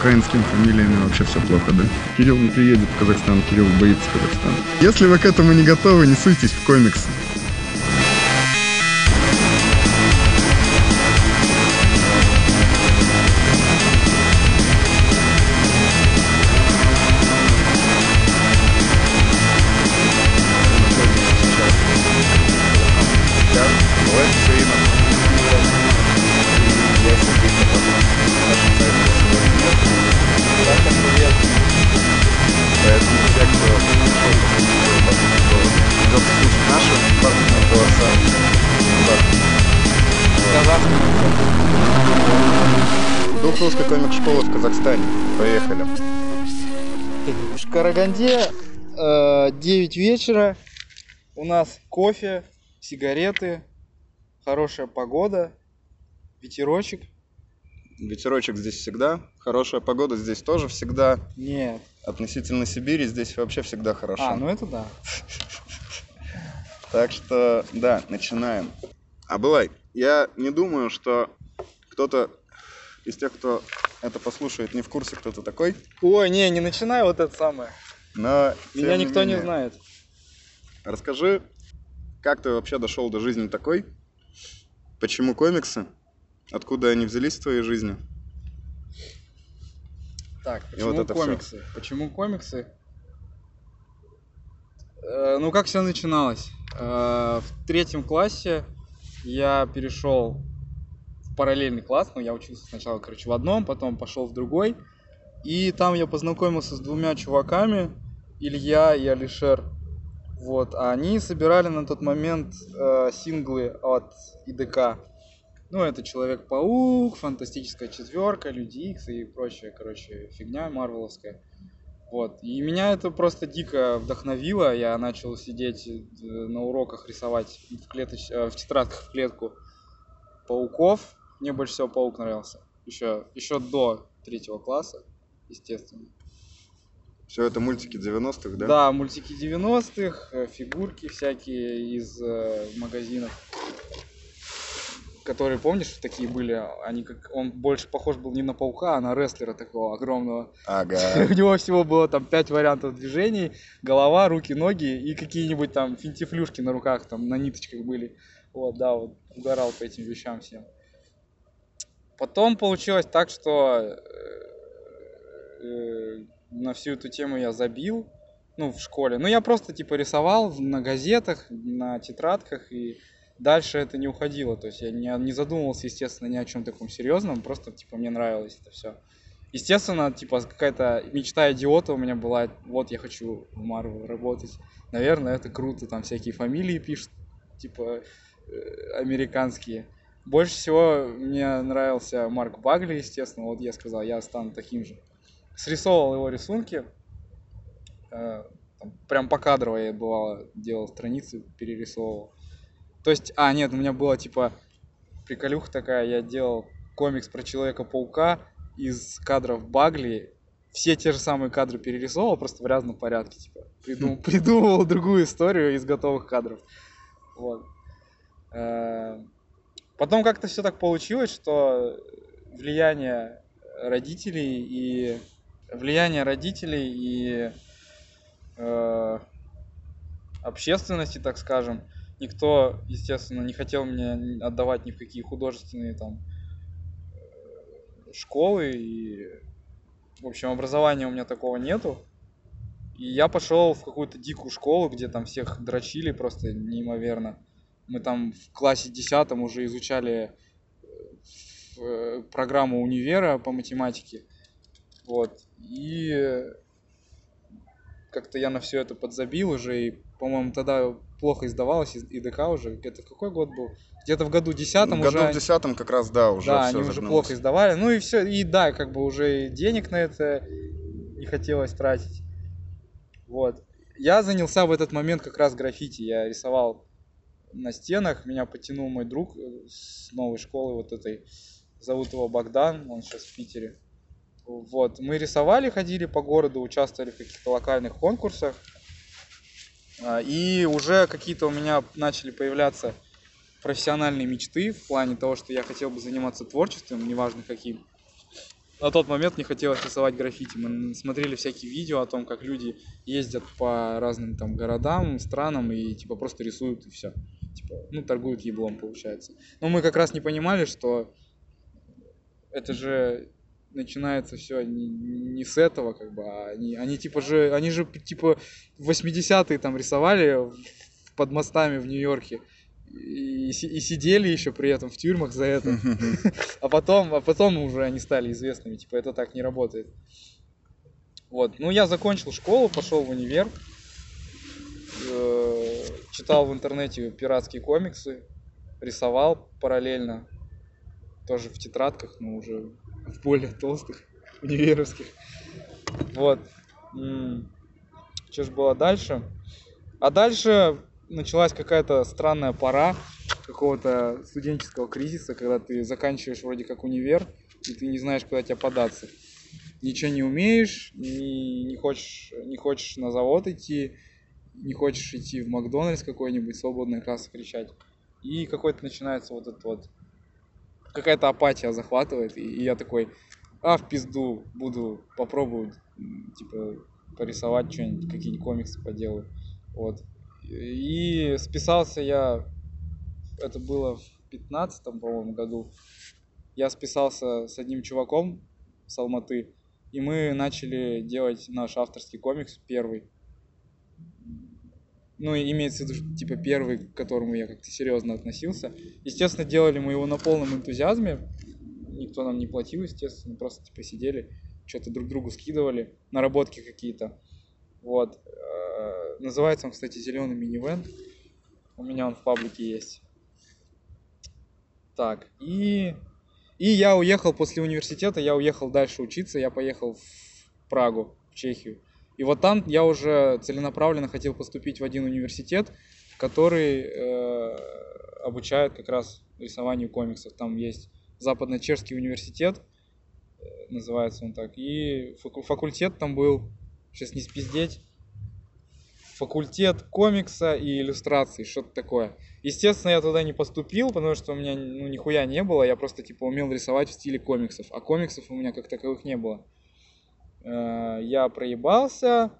украинскими фамилиями вообще все плохо, да? Кирилл не приедет в Казахстан, Кирилл боится Казахстана. Если вы к этому не готовы, не суйтесь в комиксы. Казахстане. Поехали. В Караганде э, 9 вечера. У нас кофе, сигареты, хорошая погода, ветерочек. Ветерочек здесь всегда, хорошая погода здесь тоже всегда. Нет. Относительно Сибири здесь вообще всегда хорошо. А, ну это да. Так что, да, начинаем. Абылай, я не думаю, что кто-то из тех, кто это послушает, не в курсе, кто ты такой. Ой, не, не начинай вот это самое. Но Меня никто не менее, знает. Расскажи, как ты вообще дошел до жизни такой? Почему комиксы? Откуда они взялись в твоей жизни? Так, И почему вот это всё. комиксы? Почему комиксы? Э, ну, как все начиналось? Э, в третьем классе я перешел параллельный класс, ну, я учился сначала, короче, в одном, потом пошел в другой, и там я познакомился с двумя чуваками, Илья и Алишер. Вот, а они собирали на тот момент э, синглы от ИДК. Ну, это Человек-паук, Фантастическая четверка, Люди Икс и прочая, короче, фигня марвеловская. Вот. И меня это просто дико вдохновило. Я начал сидеть э, на уроках рисовать в, клеточ... э, в тетрадках в клетку пауков. Мне больше всего паук нравился. Еще, еще до третьего класса, естественно. Все это мультики 90-х, да? Да, мультики 90-х, э, фигурки всякие из э, магазинов. Которые, помнишь, такие были, они как, он больше похож был не на паука, а на рестлера такого огромного. Ага. У него всего было там пять вариантов движений, голова, руки, ноги и какие-нибудь там финтифлюшки на руках, там на ниточках были. Вот, да, вот угорал по этим вещам всем. Потом получилось так, что э, э, на всю эту тему я забил, ну, в школе. Ну, я просто, типа, рисовал на газетах, на тетрадках, и дальше это не уходило. То есть я не, не задумывался, естественно, ни о чем таком серьезном, просто, типа, мне нравилось это все. Естественно, типа, какая-то мечта идиота у меня была, вот я хочу в Marvel работать. Наверное, это круто, там всякие фамилии пишут, типа, э, американские. Больше всего мне нравился Марк Багли, естественно, вот я сказал, я стану таким же. Срисовывал его рисунки, э, там прям покадрово я бывало делал страницы, перерисовывал. То есть, а, нет, у меня была типа приколюха такая, я делал комикс про Человека-паука из кадров Багли, все те же самые кадры перерисовывал, просто в разном порядке, типа, придум- придумывал другую историю из готовых кадров. Вот. Потом как-то все так получилось, что влияние родителей и влияние родителей и э, общественности, так скажем, никто, естественно, не хотел мне отдавать ни в какие художественные там э, школы и в общем образования у меня такого нету. И я пошел в какую-то дикую школу, где там всех дрочили просто неимоверно. Мы там в классе 10 уже изучали э, э, программу универа по математике. Вот. И э, как-то я на все это подзабил уже. И, по-моему, тогда плохо издавалось из ИДК уже. Это какой год был? Где-то в году 10 В уже... году в 10 как раз, да, уже да, все они уже плохо издавали. Ну и все, и да, как бы уже и денег на это не хотелось тратить. Вот. Я занялся в этот момент как раз граффити. Я рисовал на стенах. Меня потянул мой друг э, с новой школы вот этой. Зовут его Богдан, он сейчас в Питере. Вот. Мы рисовали, ходили по городу, участвовали в каких-то локальных конкурсах. А, И уже какие-то у меня начали появляться профессиональные мечты в плане того, что я хотел бы заниматься творчеством, неважно каким. на тот момент не хотелось рисовать граффити. Мы смотрели всякие видео о том, как люди ездят по разным там городам, странам и типа просто рисуют и все. Типа, ну, торгуют еблом, получается. Но мы как раз не понимали, что это же начинается все не, не с этого, как бы, а они, они типа же, они же типа в 80-е там рисовали под мостами в Нью-Йорке и, и сидели еще при этом в тюрьмах за это. А потом, а потом уже они стали известными. Типа это так не работает. Вот. Ну, я закончил школу, пошел в универ. Э, читал в интернете пиратские комиксы. Рисовал параллельно. Тоже в тетрадках, но уже в более толстых универовских. Вот. Что же было дальше? А дальше началась какая-то странная пора какого-то студенческого кризиса, когда ты заканчиваешь вроде как универ, и ты не знаешь, куда тебе податься. Ничего не умеешь, не, не, хочешь, не хочешь на завод идти, не хочешь идти в Макдональдс какой-нибудь, свободная касса кричать. И какой-то начинается вот этот вот... Какая-то апатия захватывает, и, и я такой, а, в пизду, буду попробовать, типа, порисовать что-нибудь, какие-нибудь комиксы поделаю. Вот. И списался я, это было в пятнадцатом, по-моему, году. Я списался с одним чуваком с Алматы, и мы начали делать наш авторский комикс первый. Ну, имеется в виду, типа, первый, к которому я как-то серьезно относился. Естественно, делали мы его на полном энтузиазме. Никто нам не платил, естественно, просто, типа, сидели, что-то друг другу скидывали, наработки какие-то. Вот. Э, называется он, кстати, зеленый минивэн. У меня он в паблике есть. Так, и, и я уехал после университета, я уехал дальше учиться, я поехал в Прагу, в Чехию. И вот там я уже целенаправленно хотел поступить в один университет, который э, обучает как раз рисованию комиксов. Там есть Западно-Чешский университет, э, называется он так. И факультет там был, сейчас не спиздеть, факультет комикса и иллюстраций, что-то такое. Естественно, я туда не поступил, потому что у меня ну, нихуя не было, я просто типа умел рисовать в стиле комиксов, а комиксов у меня как таковых не было. Э, я проебался,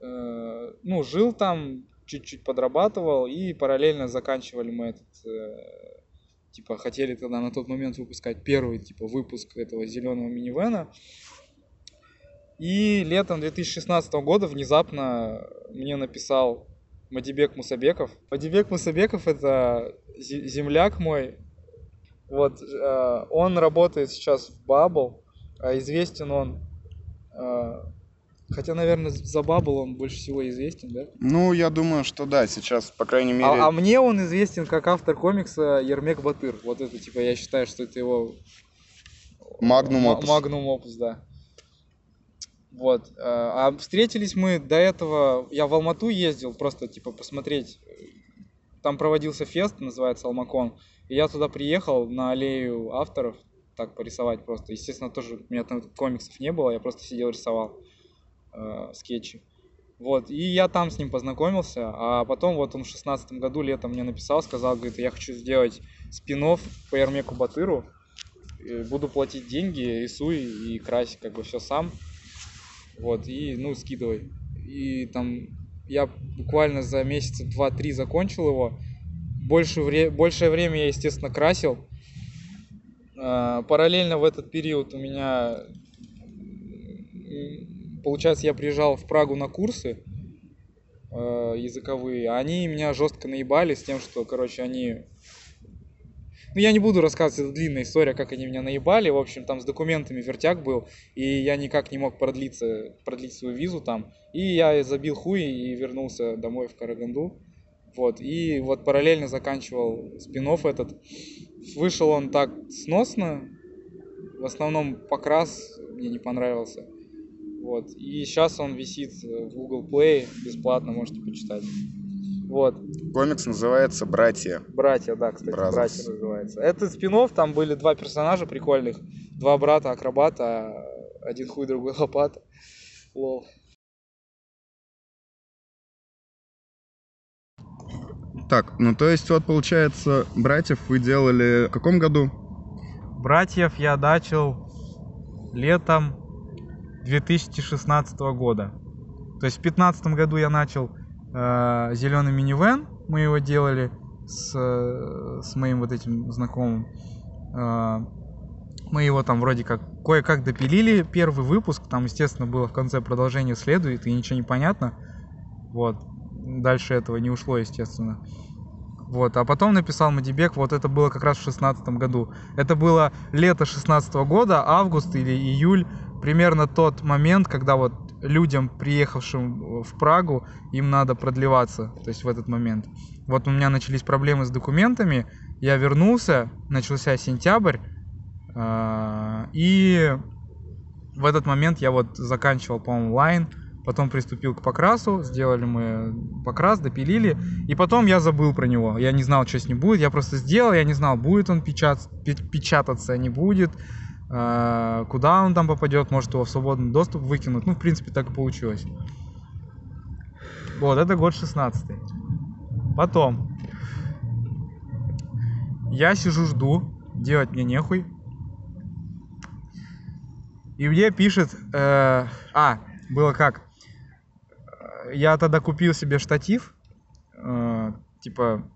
э, ну, жил там, чуть-чуть подрабатывал, и параллельно заканчивали мы этот, э, типа, хотели тогда на тот момент выпускать первый, типа, выпуск этого зеленого минивэна. И летом 2016 года внезапно мне написал Мадибек Мусабеков. Мадибек Мусабеков это земляк мой. Вот, он работает сейчас в Bubble, а известен он, хотя, наверное, за Bubble он больше всего известен, да? Ну, я думаю, что да, сейчас, по крайней мере... А, а мне он известен как автор комикса Ермек Батыр. Вот это, типа, я считаю, что это его... Магнум Опус. Магнум Опус, да. Вот. Э, а встретились мы до этого, я в Алмату ездил просто типа посмотреть, там проводился фест, называется Алмакон, и я туда приехал на аллею авторов, так порисовать просто. Естественно, тоже у меня там комиксов не было, я просто сидел рисовал э, скетчи. Вот, и я там с ним познакомился, а потом вот он в шестнадцатом году летом мне написал, сказал, говорит, я хочу сделать спин по Ермеку Батыру, буду платить деньги, рисуй и крась как бы все сам. Вот, и, ну, скидывай. И там я буквально за месяца два-три закончил его. Больше вре- большее время я, естественно, красил. А, параллельно в этот период у меня, получается, я приезжал в Прагу на курсы э, языковые. Они меня жестко наебали с тем, что, короче, они ну, я не буду рассказывать, это длинная история, как они меня наебали. В общем, там с документами вертяг был, и я никак не мог продлиться, продлить свою визу там. И я забил хуй и вернулся домой в Караганду. Вот, и вот параллельно заканчивал спин этот. Вышел он так сносно, в основном покрас мне не понравился. Вот, и сейчас он висит в Google Play, бесплатно можете почитать. Вот. Комикс называется «Братья». Братья, да, кстати, Brothers. «Братья» называется. Это спин там были два персонажа прикольных. Два брата-акробата, один хуй, другой лопата. Лол. Так, ну то есть вот получается, братьев вы делали в каком году? Братьев я начал летом 2016 года. То есть в 2015 году я начал э, зеленый минивэн, мы его делали с, с моим вот этим знакомым. Э, мы его там вроде как кое-как допилили, первый выпуск, там, естественно, было в конце продолжение следует, и ничего не понятно. Вот. Дальше этого не ушло, естественно. Вот, а потом написал Мадибек, вот это было как раз в шестнадцатом году. Это было лето шестнадцатого года, август или июль, примерно тот момент, когда вот людям, приехавшим в Прагу, им надо продлеваться, то есть в этот момент. Вот у меня начались проблемы с документами, я вернулся, начался сентябрь, а, и в этот момент я вот заканчивал, по-моему, лайн, потом приступил к покрасу, сделали мы покрас, допилили, и потом я забыл про него, я не знал, что с ним будет, я просто сделал, я не знал, будет он печат... печататься, не будет, а, куда он там попадет, может его в свободный доступ выкинуть, ну, в принципе, так и получилось. Вот, это год 16 Потом, я сижу, жду, делать мне нехуй, и мне пишет, э, а, было как, я тогда купил себе штатив, э, типа,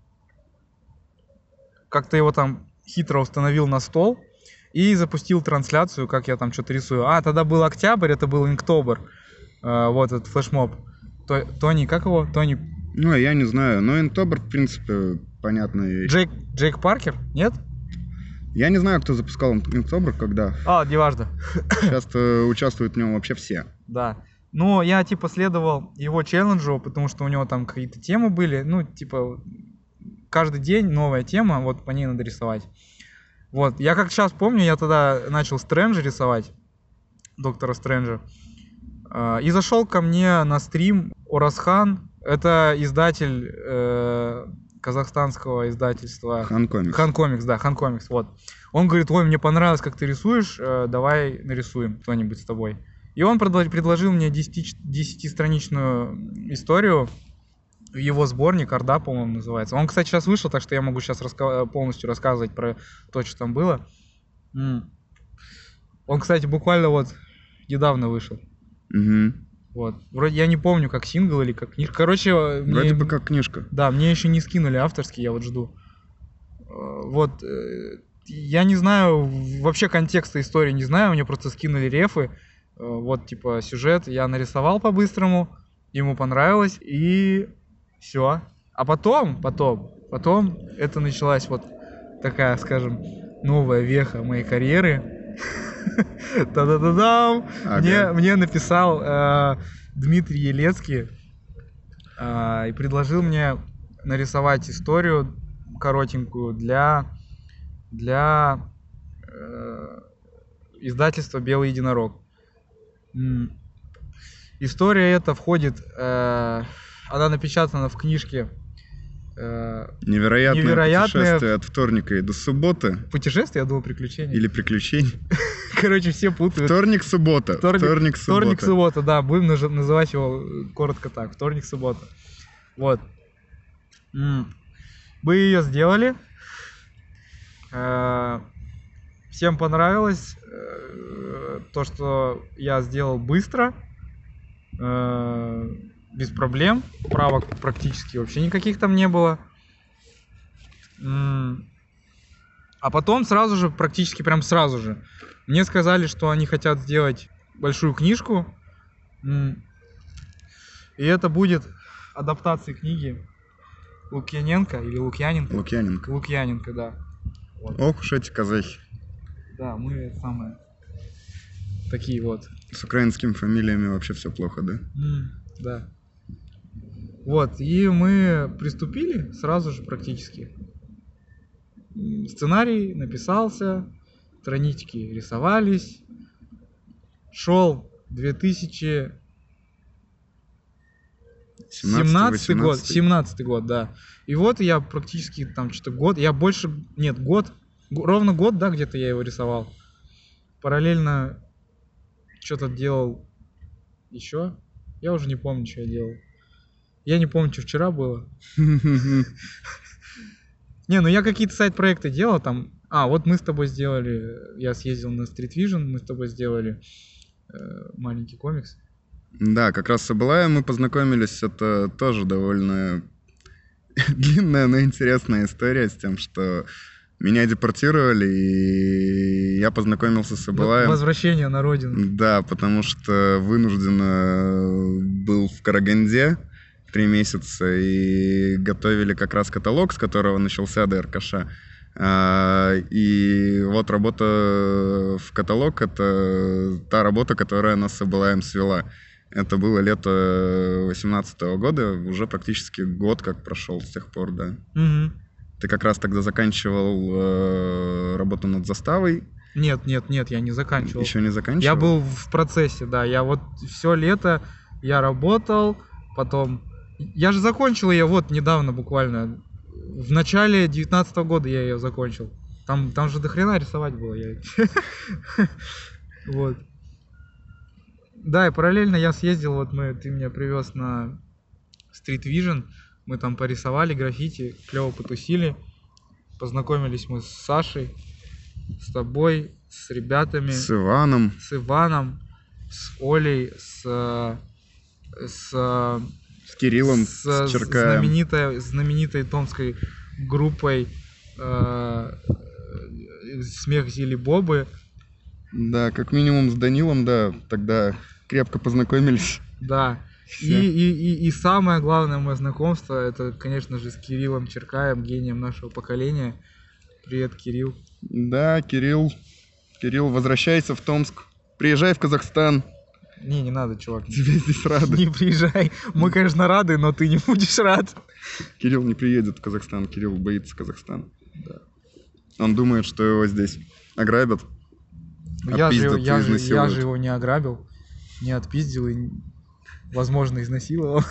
как-то его там хитро установил на стол и запустил трансляцию, как я там что-то рисую. А, тогда был октябрь, это был инктобр, э, вот этот флешмоб. То, Тони, как его? Тони... Ну, я не знаю, но инктобр, в принципе, понятно. Джейк, Джейк Паркер? Нет? Я не знаю, кто запускал Инктобр, когда. А, неважно. Часто участвуют в нем вообще все. Да. Ну, я типа следовал его челленджу, потому что у него там какие-то темы были. Ну, типа, каждый день новая тема, вот по ней надо рисовать. Вот, я как сейчас помню, я тогда начал Стрэнджа рисовать, доктора Стрэнджа. И зашел ко мне на стрим Орасхан, это издатель э, казахстанского издательства. Ханкомикс. Ханкомикс, да, Ханкомикс, вот. Он говорит, ой, мне понравилось, как ты рисуешь, э, давай нарисуем кто-нибудь с тобой. И он предложил мне 10-страничную историю, его сборник, Орда, по-моему, называется. Он, кстати, сейчас вышел, так что я могу сейчас раска- полностью рассказывать про то, что там было. Он, кстати, буквально вот недавно вышел. Угу. Вот. Вроде я не помню, как сингл или как книжка. Короче, вроде мне, бы как книжка. Да, мне еще не скинули авторский, я вот жду. Э, вот. Э, я не знаю, вообще контекста истории не знаю, мне просто скинули рефы. Э, вот, типа, сюжет я нарисовал по-быстрому, ему понравилось, и все. А потом, потом, потом это началась вот такая, скажем, новая веха моей карьеры Та-да-да-дам! Мне, мне написал э, Дмитрий Елецкий э, и предложил мне нарисовать историю коротенькую для, для э, издательства «Белый единорог». История эта входит, э, она напечатана в книжке Э, невероятное, невероятное путешествие от вторника и до субботы. Путешествие, я думал, приключения. Или приключений. Короче, все путают. Вторник, суббота. Вторник, вторник, суббота. Вторник, суббота, да. Будем называть его коротко так. Вторник, суббота. Вот. Мы ее сделали. Э, всем понравилось э, то, что я сделал быстро без проблем. Правок практически вообще никаких там не было. А потом сразу же, практически прям сразу же, мне сказали, что они хотят сделать большую книжку. И это будет адаптация книги Лукьяненко или Лукьяненко? Лукьяненко. Лукьяненко, да. Вот. Ох уж эти казахи. Да, мы самые такие вот. С украинскими фамилиями вообще все плохо, да? Mm, да. Вот, и мы приступили сразу же практически. Сценарий написался, странички рисовались. Шел 2017 17 год, 17 год, да. И вот я практически там что-то год, я больше, нет, год, ровно год, да, где-то я его рисовал. Параллельно что-то делал еще. Я уже не помню, что я делал. Я не помню, что вчера было. Не, ну я какие-то сайт-проекты делал, там А, вот мы с тобой сделали, я съездил на Street Vision, мы с тобой сделали э, маленький комикс. Да, как раз с Абылаем мы познакомились. Это тоже довольно длинная, но интересная история с тем, что меня депортировали, и я познакомился с Абылаем. Возвращение на родину. Да, потому что вынужденно был в Караганде три месяца и готовили как раз каталог, с которого начался ДРКШ. А, И вот работа в каталог — это та работа, которая нас с Абылаем свела. Это было лето 18 года, уже практически год как прошел с тех пор, да. Мгм. Ты как раз тогда заканчивал э, работу над заставой, Нет, нет, нет, я не заканчивал. еще не заканчивал. Я был в процессе, да. Я вот все лето я работал, потом... Я же закончил ее вот недавно буквально. В начале 19 года я ее закончил. Там, там же до хрена рисовать было. я- Вот. Да, и параллельно я съездил, вот мы, ты меня привез на Street Vision, мы там порисовали граффити, клево потусили, познакомились мы с Сашей, с тобой, с ребятами С Иваном. с Иваном, с Олей, с, э, с, э, С Кириллом, с, с Черкаем. знаменитой, знаменитой томской группой э, Смех Зили Бобы. Да, как минимум с Данилом, да, тогда крепко познакомились. Да. И, и, и, и самое главное мое знакомство, это, конечно же, с Кириллом Черкаем, гением нашего поколения. Привет, Кирилл. Да, Кирилл. Кирилл, возвращайся в Томск. Приезжай в Казахстан. Не, не надо, чувак. Тебе здесь рады. Не приезжай. Мы, конечно, рады, но ты не будешь рад. Кирилл не приедет в Казахстан. Кирилл боится Казахстана. Он думает, что его здесь ограбят. Я же, я, же, я же его не ограбил, не отпиздил и, возможно, изнасиловал.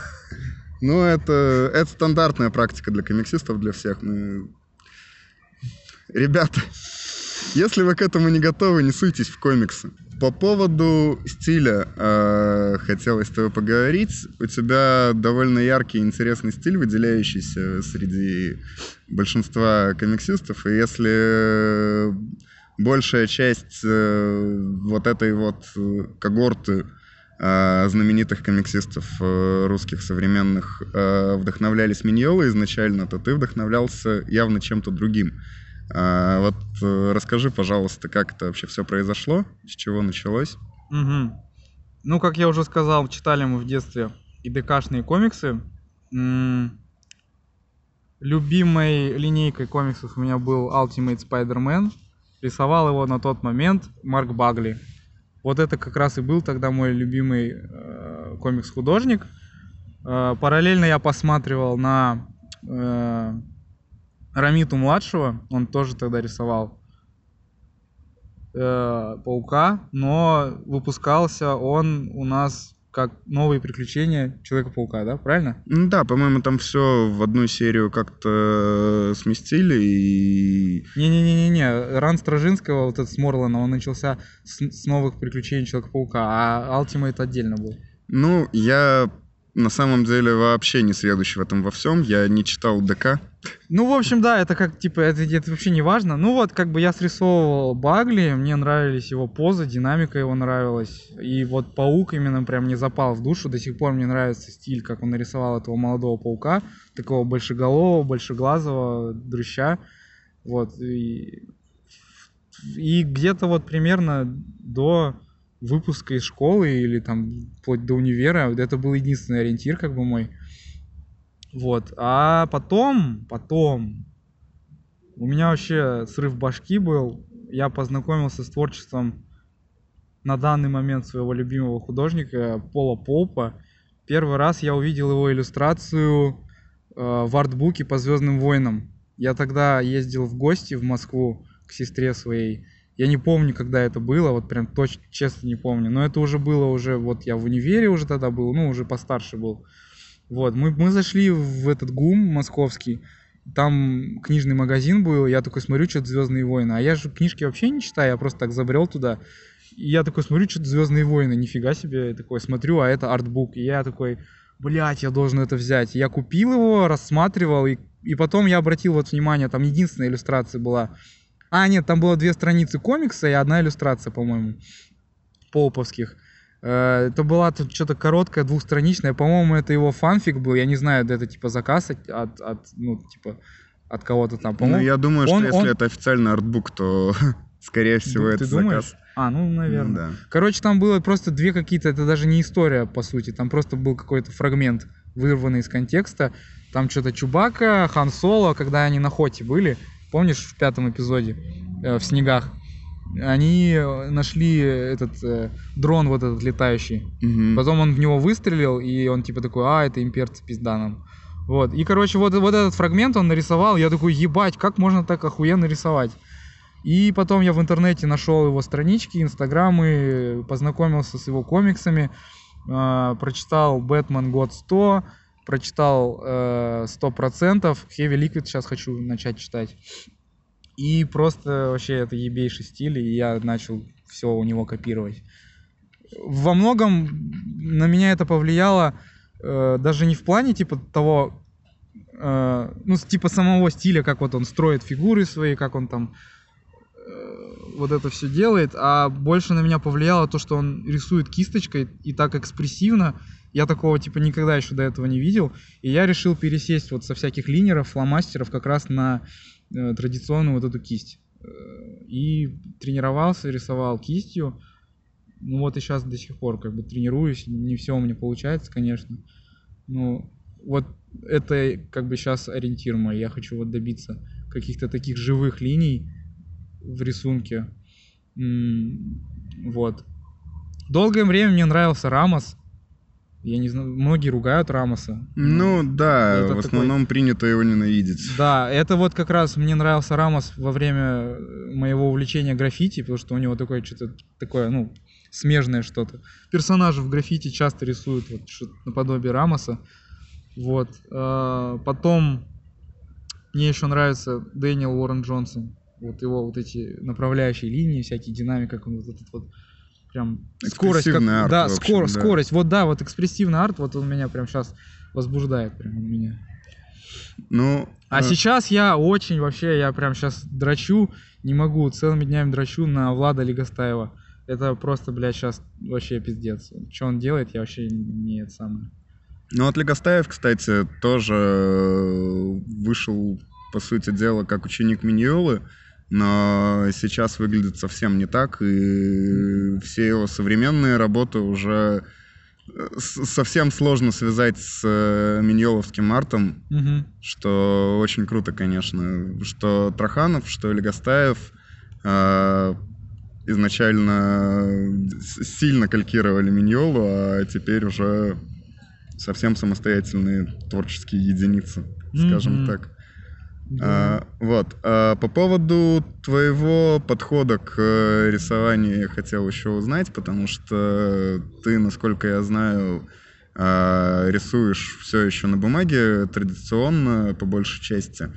Ну, это, это стандартная практика для комиксистов, для всех. Мы... Ребята, если вы к этому не готовы, не суйтесь в комиксы. По поводу стиля э, хотелось с тобой поговорить. У тебя довольно яркий и интересный стиль, выделяющийся среди большинства комиксистов. И если большая часть э, вот этой вот э, когорты знаменитых комиксистов э, русских современных э, вдохновлялись Миньолой изначально, то ты вдохновлялся явно чем-то другим. Вот э, расскажи, пожалуйста, как это вообще все произошло, с чего началось? Мгм. Ну, как я уже сказал, читали мы в детстве и ДКшные комиксы. М, Любимой линейкой комиксов у меня был Ultimate Spider-Man. Рисовал его на тот момент Марк Багли. Вот это как раз и был тогда мой любимый э, комикс-художник. Э, параллельно я посматривал на э, Рамиту младшего, он тоже тогда рисовал э, Паука, но выпускался он у нас как новые приключения Человека-паука, да, правильно? Ну да, по-моему, там все в одну серию как-то сместили и... Не-не-не-не-не, ран Стражинского, вот этот с Морлана, он начался с, с новых приключений Человека-паука, а Ultimate отдельно был. Ну, я на самом деле вообще не следующий в этом во всем. Я не читал ДК. Ну, в общем, да, это как, типа, это, это вообще не важно. Ну вот, как бы я срисовывал Багли, мне нравились его позы, динамика его нравилась. И вот Паук именно прям мне запал в душу. До сих пор мне нравится стиль, как он нарисовал этого молодого Паука. Такого большеголового, большеглазого дрыща. Вот, и, и где-то вот примерно до выпуска из школы или там вплоть до универа, это был единственный ориентир как бы мой. Вот. А потом, потом, у меня вообще срыв башки был. Я познакомился с творчеством на данный момент своего любимого художника Пола Полпа. Первый раз я увидел его иллюстрацию э, в артбуке по Звездным войнам. Я тогда ездил в гости в Москву к сестре своей. Я не помню, когда это было, вот прям точно, честно не помню. Но это уже было уже, вот я в универе уже тогда был, ну, уже постарше был. Вот, мы, мы зашли в этот ГУМ московский, там книжный магазин был, я такой смотрю, что-то Звездные войны. А я же книжки вообще не читаю, я просто так забрел туда. И я такой смотрю, что-то Звездные войны, нифига себе, я такой смотрю, а это артбук. И я такой, блядь, я должен это взять. Я купил его, рассматривал, и, и потом я обратил вот внимание, там единственная иллюстрация была А, нет, там было две страницы комикса и одна иллюстрация, по-моему, поуповских. Это была тут что-то короткая, двухстраничная. По-моему, это его фанфик был. Я не знаю, это типа заказ от, от, от, ну, типа, от кого-то там. Ну, я думаю, что он- если он- это официальный артбук, то, скорее всего, Ду- это ты думаешь? заказ. А, ну, наверное. Да. Короче, там было просто две какие-то, это даже не история, по сути, там просто был какой-то фрагмент, вырванный из контекста. Там что-то Чубака, Хан Соло, когда они на Хоте были, помнишь, в пятом эпизоде, э, в снегах, они э, нашли этот э, дрон вот этот летающий. Мгм. Потом он в него выстрелил, и он типа такой, а, это имперцы пизда нам. Вот. И, короче, вот, вот этот фрагмент он нарисовал. Я такой, ебать, как можно так охуенно рисовать? И потом я в интернете нашел его странички, инстаграмы, познакомился с его комиксами, э, прочитал «Бэтмен. Год 100», прочитал э, «100%», «Heavy Liquid» сейчас хочу начать читать. И просто вообще это ебейший стиль, и я начал все у него копировать. Во многом на меня это повлияло э, даже не в плане типа того, э, ну типа самого стиля, как вот он строит фигуры свои, как он там э, вот это все делает, а больше на меня повлияло то, что он рисует кисточкой и так экспрессивно. Я такого типа никогда еще до этого не видел. И я решил пересесть вот со всяких линеров, фломастеров как раз на традиционную вот эту кисть. Э, И тренировался, рисовал кистью. Ну вот и сейчас до сих пор как бы тренируюсь. Не все у меня получается, конечно. Ну, вот это как бы сейчас ориентир мой. Я хочу вот добиться каких-то таких живых линий в рисунке. Вот. Долгое время мне нравился Рамос. Я не знаю, многие ругают Рамоса. Ну да, Это в такой- основном принято его ненавидеть. Да, это вот как раз мне нравился Рамос во время э, моего увлечения граффити, потому что у него такое что-то такое, ну, смежное что-то. Персонажи в граффити часто рисуют вот что-то наподобие Рамоса. Вот. А, Потом мне еще нравится Дэниел Уоррен Джонсон. Вот его вот эти направляющие линии, всякие динамики, как он вот этот вот прям скорость. Как, арт, да, общем, скоро- да. скорость. Вот да, вот экспрессивный арт, вот он меня прям сейчас возбуждает прям он меня. Ну, А э, сейчас я очень вообще, я прям сейчас драчу, не могу, целыми днями драчу на Влада Легостаева. Это просто, блядь, сейчас вообще пиздец. Что он делает, я вообще не это самое. Ну, вот Легостаев, кстати, тоже э, вышел, по сути дела, как ученик Миньолы, но сейчас выглядит совсем не так, и все его современные работы уже э, совсем сложно связать с э, Миньоловским артом, Мгм. что очень круто, конечно, что Траханов, что Легостаев э, изначально сильно калькировали Миньолу, а теперь уже совсем самостоятельные творческие единицы, скажем Мгм. так. Да. А, вот. А по поводу твоего подхода к э, рисованию я хотел еще узнать, потому что ты, насколько я знаю, а, рисуешь все еще на бумаге традиционно, по большей части.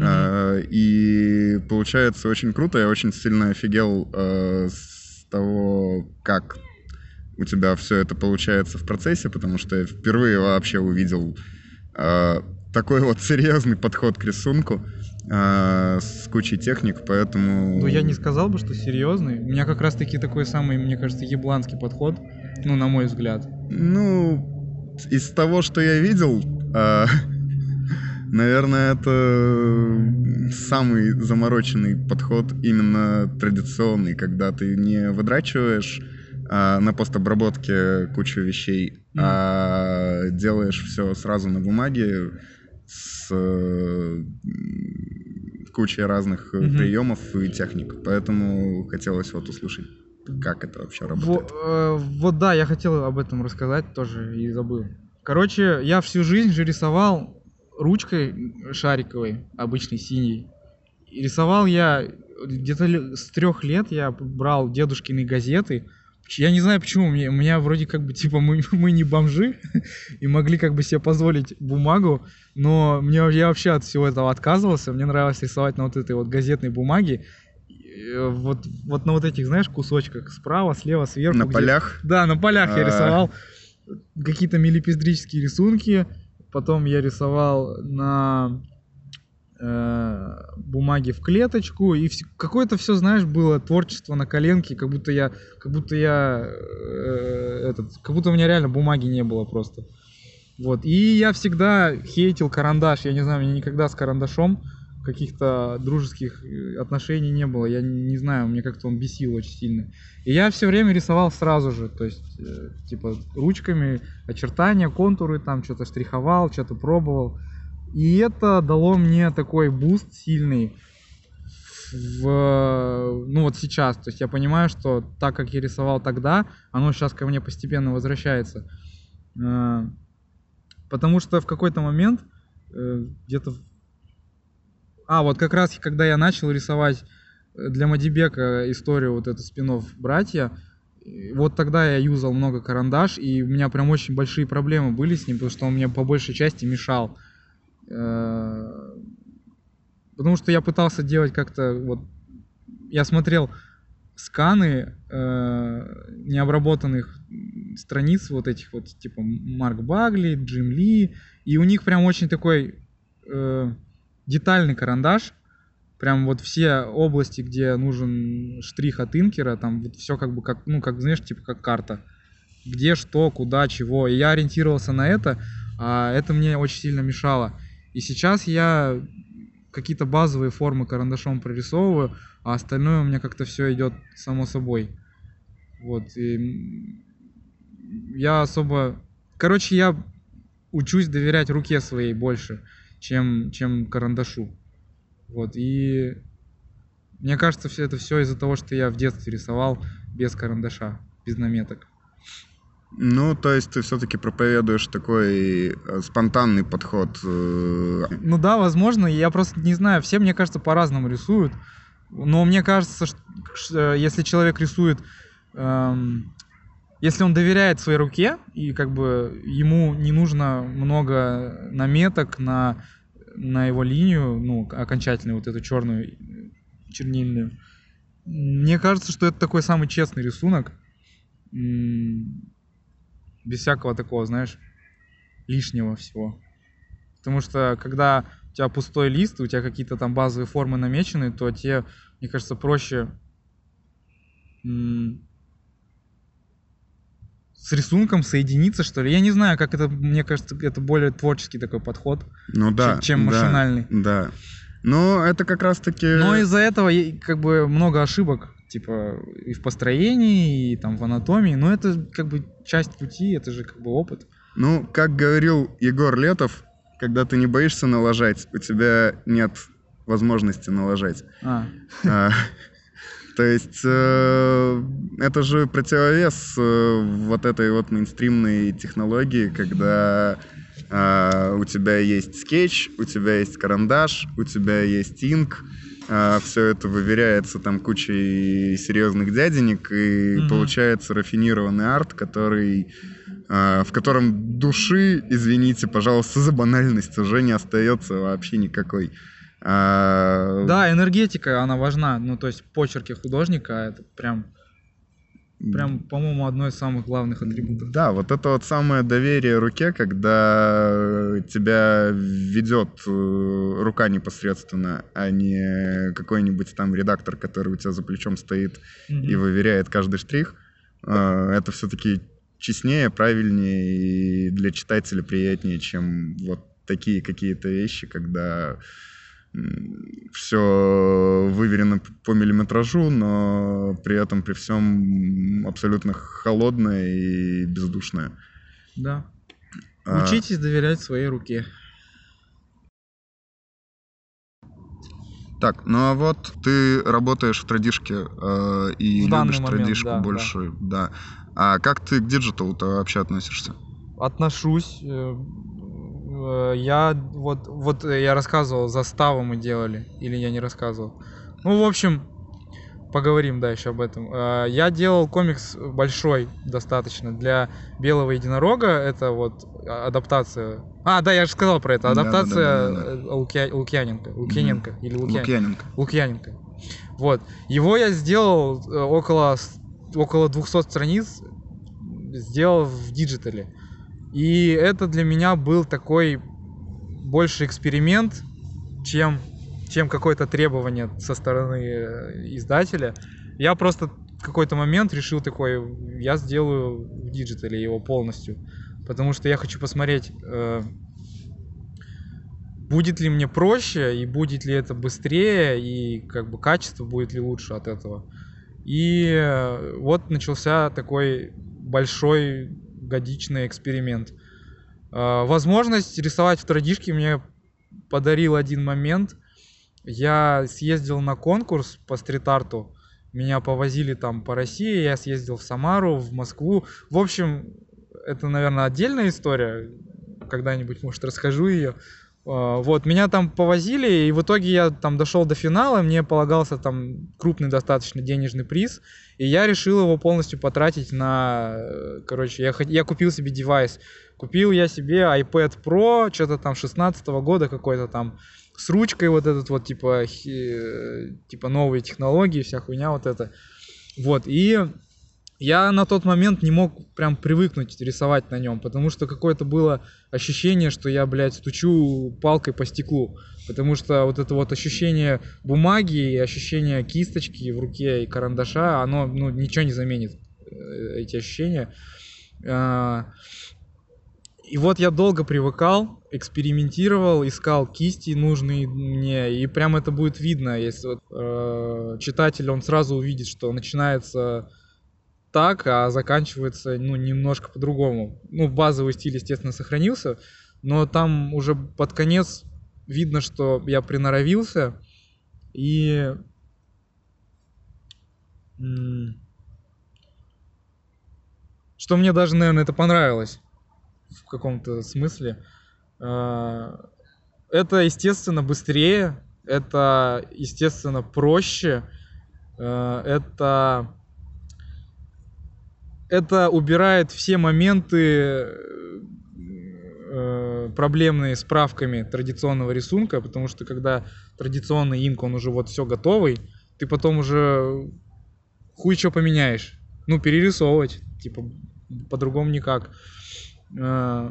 А, И получается очень круто. Я очень сильно офигел э, с того, как у тебя все это получается в процессе, потому что я впервые вообще увидел такой вот серьезный подход к рисунку э, с кучей техник, поэтому... Ну, я не сказал бы, что серьезный. У меня как раз-таки такой самый, мне кажется, ебланский подход, ну, на мой взгляд. Ну, из того, что я видел, а, наверное, это самый замороченный подход, именно традиционный, когда ты не выдрачиваешь а, на постобработке кучу вещей, а делаешь все сразу на бумаге с э, кучей разных э, Мгм. приемов и техник. Поэтому хотелось вот услышать, как это вообще работает. Во- э, вот да, я хотел об этом рассказать тоже и забыл. Короче, я всю жизнь же рисовал ручкой шариковой, обычной синей. И рисовал я где-то с трех лет я брал дедушкины газеты. Я не знаю почему, мне- у меня вроде как бы типа мы, мы не бомжи и могли как бы себе позволить бумагу, но мне я вообще от всего этого отказывался. Мне нравилось рисовать на вот этой вот газетной бумаге. Э, Вот, вот на вот этих, знаешь, кусочках справа, слева, сверху. На где- полях? да, на полях я А. рисовал какие-то милипиздрические рисунки. Потом я рисовал на э, бумаги в клеточку, и вс- какое-то все, знаешь, было творчество на коленке, как будто я, как будто я, э, этот, как будто у меня реально бумаги не было просто. Вот, и я всегда хейтил карандаш, я не знаю, меня никогда с карандашом каких-то дружеских э, отношений не было, я не знаю, мне как-то он бесил очень сильно. И я все время рисовал сразу же, то есть, э, типа, ручками, очертания, контуры, там что-то штриховал, что-то пробовал. И это дало мне такой буст сильный в, ну вот сейчас. То есть я понимаю, что так, как я рисовал тогда, оно сейчас ко мне постепенно возвращается. Э, Потому что в какой-то момент, э, где-то... А, вот как раз, когда я начал рисовать э, для Мадибека историю вот эту спинов «Братья», вот тогда я юзал много карандаш, и у меня прям очень большие проблемы были с ним, потому что он мне по большей части мешал. Э, Потому что я пытался делать как-то вот... Я смотрел сканы э, необработанных страниц вот этих вот, типа Марк Багли, Джим Ли, и у них прям очень такой э, детальный карандаш, прям вот все области, где нужен штрих от инкера, там вот все как бы как, ну, как, знаешь, типа как карта. Где, что, куда, чего. И я ориентировался на это, а это мне очень сильно мешало. И сейчас я какие-то базовые формы карандашом прорисовываю, а остальное у меня как-то все идет само собой. Вот. И я особо... Короче, я учусь доверять руке своей больше, чем, чем карандашу. Вот. И мне кажется, все это все из-за того, что я в детстве рисовал без карандаша, без наметок. Ну, то есть ты все-таки проповедуешь такой э, спонтанный подход. э, Ну да, возможно, я просто не знаю, все, мне кажется, по-разному рисуют. Но мне кажется, что, что если человек рисует, эм, если он доверяет своей руке, и как бы ему не нужно много наметок на, на его линию, ну, окончательную, вот эту черную э, чернильную, мне кажется, что это такой самый честный рисунок. Без всякого такого, знаешь, лишнего всего. Потому что когда у тебя пустой лист, у тебя какие-то там базовые формы намечены, то тебе, мне кажется, проще с рисунком соединиться, что ли. Я не знаю, как это, мне кажется, это более творческий такой подход, Ну да. чем да, машинальный. Да. Ну, это как раз-таки... Но из-за этого как бы много ошибок, типа и в построении, и там в анатомии. Но это как бы часть пути, это же как бы опыт. Ну, как говорил Егор Летов, когда ты не боишься налажать, у тебя нет возможности налажать. А, А, То есть э, это же противовес э, вот этой вот мейнстримной технологии, когда а, у тебя есть скетч, у тебя есть карандаш, у тебя есть инк, все это выверяется там кучей серьезных дяденек, и Мгм. получается рафинированный арт, который а, в котором души, извините, пожалуйста, за банальность уже не остается вообще никакой. А, Да, энергетика, она важна. Ну, то есть в почерке художника это прям, прям, по-моему, одно из самых главных атрибутов. Да, вот это вот самое доверие руке, когда тебя ведет э, рука непосредственно, а не какой-нибудь там редактор, который у тебя за плечом стоит Мгм. и выверяет каждый штрих. Э, Это все-таки честнее, правильнее и для читателя приятнее, чем вот такие какие-то вещи, когда все выверено по миллиметражу, но при этом при всем абсолютно холодное и бездушное. Да. А, Учитесь доверять своей руке. Так, ну а вот ты работаешь в традишке э, и В любишь момент, традишку да, больше, да. А как ты к диджиталу-то вообще относишься? Отношусь. э, Я вот, вот э, я рассказывал, заставу мы делали. Или я не рассказывал. Ну, в общем, поговорим дальше об этом. Э, Я делал комикс большой достаточно для Белого Единорога. Это вот а- адаптация. А, да, я же сказал про это. Адаптация э, Лукья- Лукьяненко. Лукьяненко. Или Лукья- Лукьяненко. Лукьяненко. Вот. Его я сделал э, около, около 200 страниц, сделал в digital е. И это для меня был такой больше эксперимент, чем, чем какое-то требование со стороны э, издателя. Я просто в какой-то момент решил такой, я сделаю в digital е его полностью. Потому что я хочу посмотреть, э, будет ли мне проще, и будет ли это быстрее, и как бы качество будет ли лучше от этого. И э, вот начался такой большой годичный эксперимент. Э, возможность рисовать в традишке мне подарил один момент. Я съездил на конкурс по стрит-арту. Меня повозили там по России, я съездил в Самару, в Москву. В общем, это, наверное, отдельная история. Когда-нибудь, может, расскажу ее. А, вот, меня там повозили, и в итоге я там дошел до финала, мне полагался там крупный достаточно денежный приз, и я решил его полностью потратить на, э, короче, я, я купил себе девайс, купил я себе iPad Pro, что-то там 16 -го года какой-то там, с ручкой вот этот вот, типа, хи, типа новые технологии, вся хуйня вот это. Вот, и я на тот момент не мог прям привыкнуть рисовать на нем, потому что какое-то было ощущение, что я, блядь, стучу палкой по стеклу. Потому что вот это вот ощущение бумаги и ощущение кисточки в руке и карандаша, оно ну, ничего не заменит, э, эти ощущения. А, и вот я долго привыкал, экспериментировал, искал кисти нужные мне, и прям это будет видно, если вот, э, читатель, он сразу увидит, что начинается так, а заканчивается, ну, немножко по-другому. Ну, базовый стиль, естественно, сохранился, но там уже под конец видно, что я приноровился, и что мне даже, наверное, это понравилось в каком-то смысле. А, это, естественно, быстрее, это, естественно, проще, а, это это убирает все моменты э, проблемные справками традиционного рисунка, потому что когда традиционный инк, он уже вот все готовый, ты потом уже хуй что поменяешь. Ну, перерисовывать, типа, по-другому никак. Э,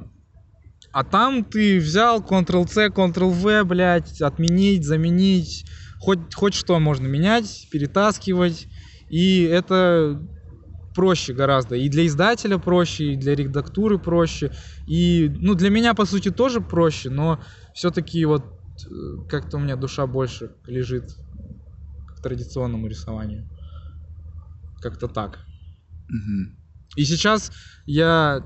а там ты взял Ctrl-C, Ctrl-V, блядь, отменить, заменить, хоть, хоть что можно менять, перетаскивать. И это проще гораздо. И для издателя проще, и для редактуры проще. И, ну, для меня, по сути, тоже проще, но все-таки вот э, как-то у меня душа больше лежит к традиционному рисованию. Как-то так. Угу. И сейчас я,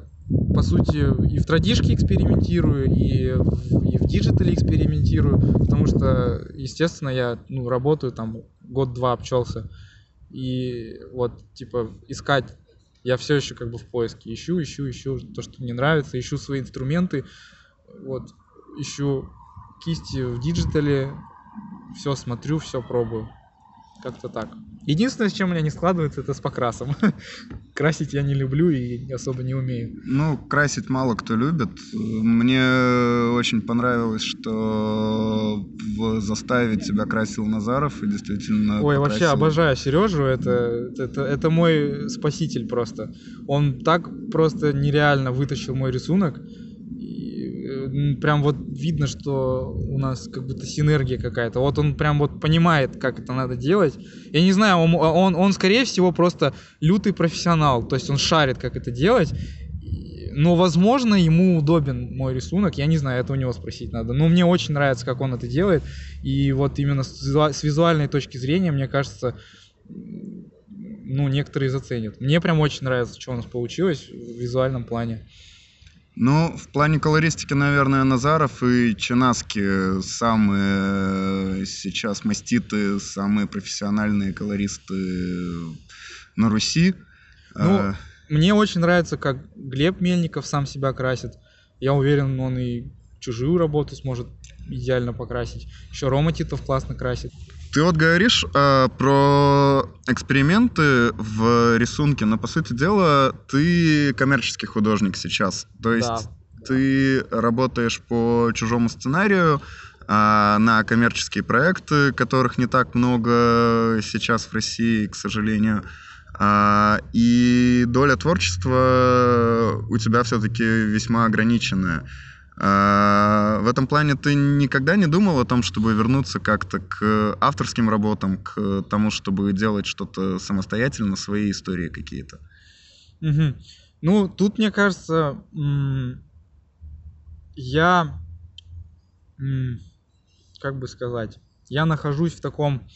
по сути, и в традишке экспериментирую, и в, и в digital е экспериментирую, потому что, естественно, я ну, работаю там год-два обчелся и вот, типа, искать, я все еще как бы в поиске, ищу, ищу, ищу то, что мне нравится, ищу свои инструменты, вот, ищу кисти в digital е, все смотрю, все пробую. Как-то так. Единственное, с чем у меня не складывается, это с покрасом. Красить я не люблю и особо не умею. Ну, красить мало кто любит. Мне очень понравилось, что в заставе тебя красил Назаров и действительно. Ой, покрасил... вообще обожаю Сережу. Это, это, это мой спаситель просто. Он так просто нереально вытащил мой рисунок прям вот видно, что у нас как будто синергия какая-то. Вот он прям вот понимает, как это надо делать. Я не знаю, он, он, он скорее всего просто лютый профессионал, то есть он шарит, как это делать. Но, возможно, ему удобен мой рисунок, я не знаю, это у него спросить надо. Но мне очень нравится, как он это делает. И вот именно с визуальной точки зрения, мне кажется, ну, некоторые заценят. Мне прям очень нравится, что у нас получилось в визуальном плане. Ну, в плане колористики, наверное, Назаров и Чинаски самые сейчас маститы, самые профессиональные колористы на Руси. Ну, а... мне очень нравится, как Глеб Мельников сам себя красит. Я уверен, он и чужую работу сможет идеально покрасить. Еще Рома Титов классно красит. Ты вот говоришь э, про эксперименты в рисунке, но по сути дела ты коммерческий художник сейчас. То есть да. ты работаешь по чужому сценарию э, на коммерческие проекты, которых не так много сейчас в России, к сожалению. Э, и доля творчества у тебя все-таки весьма ограниченная. А, в этом плане ты никогда не думал о том, чтобы вернуться как-то к авторским работам, к тому, чтобы делать что-то самостоятельно, свои истории какие-то? Мгм. Ну, тут, мне кажется, я, как бы сказать, я нахожусь в таком,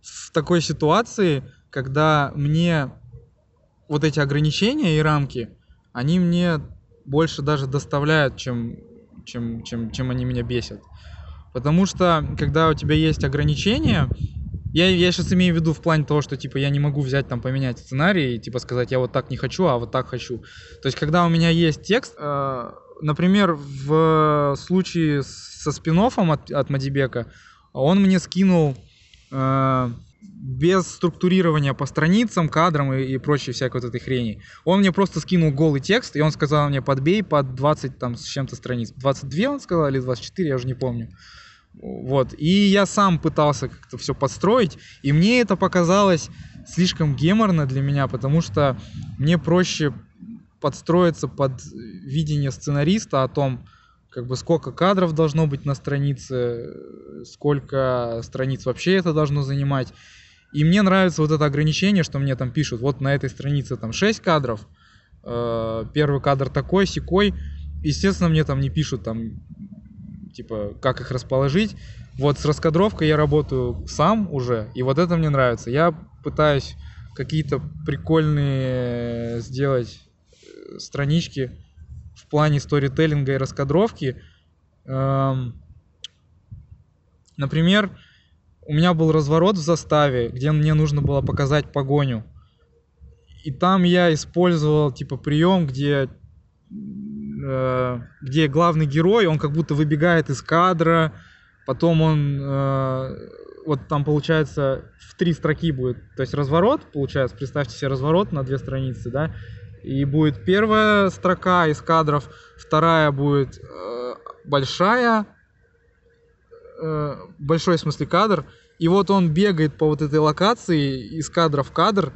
в такой ситуации, когда мне вот эти ограничения и рамки, они мне больше даже доставляют, чем, чем, чем, чем они меня бесят. Потому что, когда у тебя есть ограничения, я, я сейчас имею в виду в плане того, что типа я не могу взять там поменять сценарий и типа сказать я вот так не хочу, а вот так хочу. То есть когда у меня есть текст, э, например, в случае со спин-оффом от, от Мадибека, он мне скинул э, без структурирования по страницам, кадрам и, и прочей всякой вот этой хрени. Он мне просто скинул голый текст, и он сказал мне подбей под 20 там с чем-то страниц. 22 он сказал или 24, я уже не помню. Вот. И я сам пытался как-то все подстроить, и мне это показалось слишком геморно для меня, потому что мне проще подстроиться под видение сценариста о том, как бы сколько кадров должно быть на странице, сколько страниц вообще это должно занимать. И мне нравится вот это ограничение, что мне там пишут, вот на этой странице там 6 кадров, э, первый кадр такой, секой. Естественно, мне там не пишут там типа, как их расположить. Вот с раскадровкой я работаю сам уже, и вот это мне нравится. Я пытаюсь какие-то прикольные сделать э, странички в плане сторителлинга и раскадровки. Эм, например, у меня был разворот в заставе, где мне нужно было показать погоню. И там я использовал типа прием, где Э, где главный герой, он как будто выбегает из кадра, потом он, э, вот там получается в три строки будет, то есть разворот, получается, представьте себе разворот на две страницы, да, и будет первая строка из кадров, вторая будет э, большая, большой в смысле кадр, и вот он бегает по вот этой локации из кадра в кадр,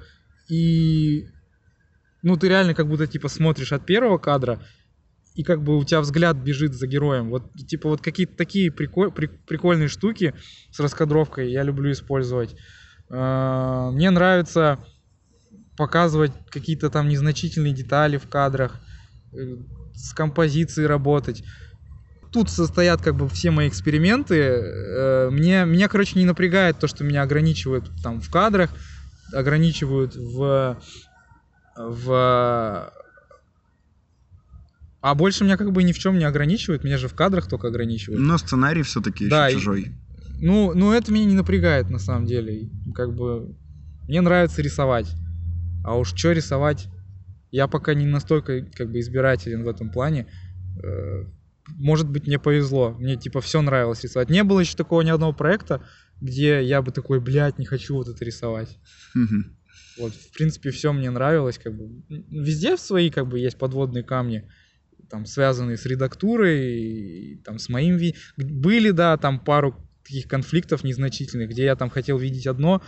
и ну ты реально как будто типа смотришь от первого кадра, и как бы у тебя взгляд бежит за героем. Вот типа вот какие-то такие приколь, при, прикольные штуки с раскадровкой я люблю использовать. А, мне нравится показывать какие-то там незначительные детали в кадрах, э, с композицией работать. Тут состоят как бы все мои эксперименты. Э, мне, меня, короче, не напрягает то, что меня ограничивают там в кадрах, ограничивают в, в а больше меня как бы ни в чем не ограничивает, меня же в кадрах только ограничивают. Но сценарий все-таки да, еще чужой. Ну, ну, это меня не напрягает на самом деле. Как бы мне нравится рисовать. А уж что рисовать, я пока не настолько как бы избирателен в этом плане. Может быть, мне повезло. Мне типа все нравилось рисовать. Не было еще такого ни одного проекта, где я бы такой, блядь, не хочу вот это рисовать. Вот, в принципе, все мне нравилось, как бы. Везде свои, как бы, есть подводные камни там связанные с редактурой, там с моим ви... были, да, там пару таких конфликтов незначительных, где я там хотел видеть одно,